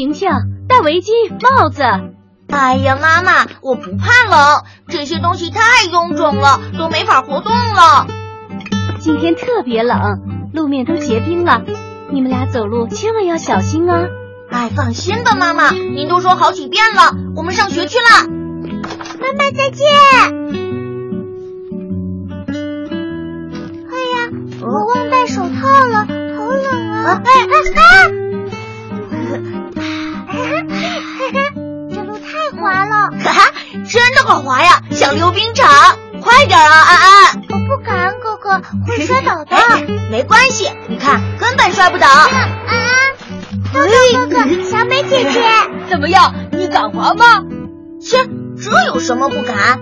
婷婷，戴围巾、帽子。哎呀，妈妈，我不怕冷，这些东西太臃肿了，都没法活动了。今天特别冷，路面都结冰了，你们俩走路千万要小心啊！哎，放心吧，妈妈，您都说好几遍了，我们上学去了。妈妈再见。哎呀，我忘真的好滑呀，像溜冰场。快点啊，安安！我不敢，哥哥会摔倒的。没关系，你看，根本摔不倒。安安。豆豆哥哥，小美姐姐，怎么样？你敢滑吗？切，这有什么不敢？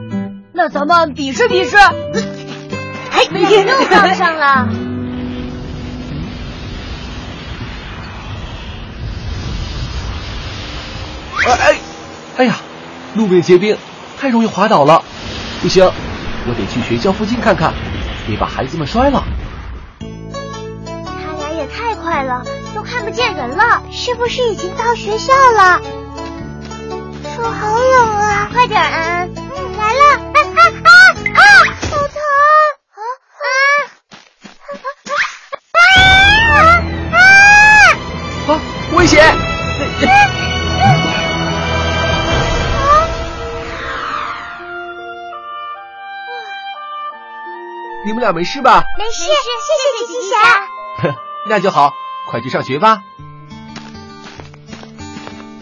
那咱们比试比试。哎，又撞上了。哎，哎呀，路面结冰，太容易滑倒了。不行，我得去学校附近看看，别把孩子们摔了。他俩也太快了。都看不见人了，是不是已经到学校了？手好冷啊！快点，安安。嗯，来了。啊啊啊啊！好疼啊啊啊啊啊！啊，危险！你们俩没事吧？没事，谢谢谢金霞。那就好。快去上学吧！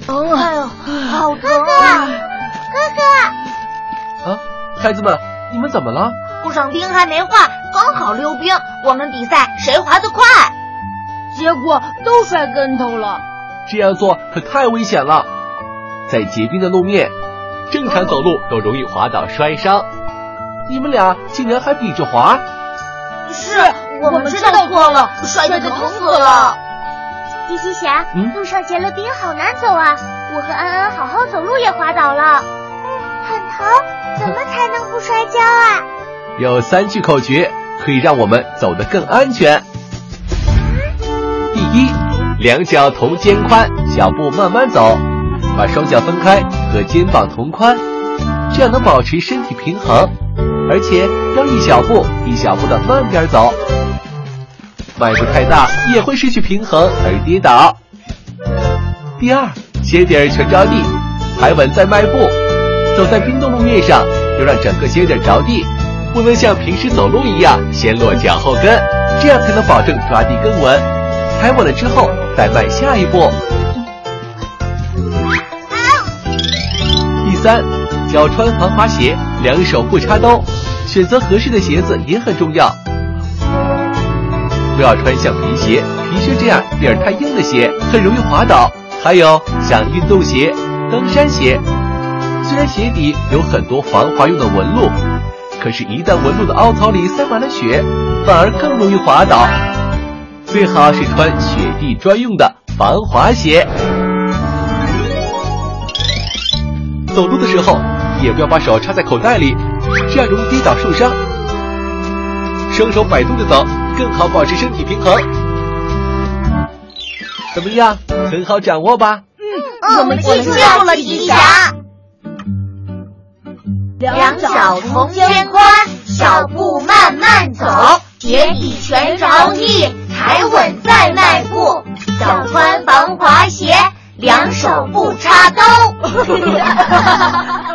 哦，哎呦，好疼！哥哥，哥哥！啊，孩子们，你们怎么了？路上冰还没化，刚好溜冰，我们比赛谁滑得快，结果都摔跟头了。这样做可太危险了，在结冰的路面，正常走路都容易滑倒摔伤。你们俩竟然还比着滑！是。我们知道错了，摔得疼死了。金星霞，路上结了冰，好难走啊！我和安安好好走路也滑倒了，很疼。怎么才能不摔跤啊？有三句口诀可以让我们走得更安全。第一，两脚同肩宽，脚步慢慢走，把双脚分开，和肩膀同宽，这样能保持身体平衡，而且要一小步一小步的慢点走。迈步太大也会失去平衡而跌倒。第二，鞋底全着地，踩稳再迈步。走在冰冻路面上，要让整个鞋底着地，不能像平时走路一样先落脚后跟，这样才能保证抓地更稳。踩稳了之后再迈下一步。第三，脚穿防滑鞋，两手不插兜，选择合适的鞋子也很重要。不要穿像皮鞋、皮靴这样底儿太硬的鞋，很容易滑倒。还有像运动鞋、登山鞋，虽然鞋底有很多防滑用的纹路，可是，一旦纹路的凹槽里塞满了雪，反而更容易滑倒。最好是穿雪地专用的防滑鞋。走路的时候，也不要把手插在口袋里，这样容易跌倒受伤。双手摆动着走。更好保持身体平衡，怎么样？很好掌握吧？嗯，我们记住了，两脚同肩宽，小步慢慢走，鞋底全着地，踩稳再迈步，脚穿防滑鞋，两手不插兜。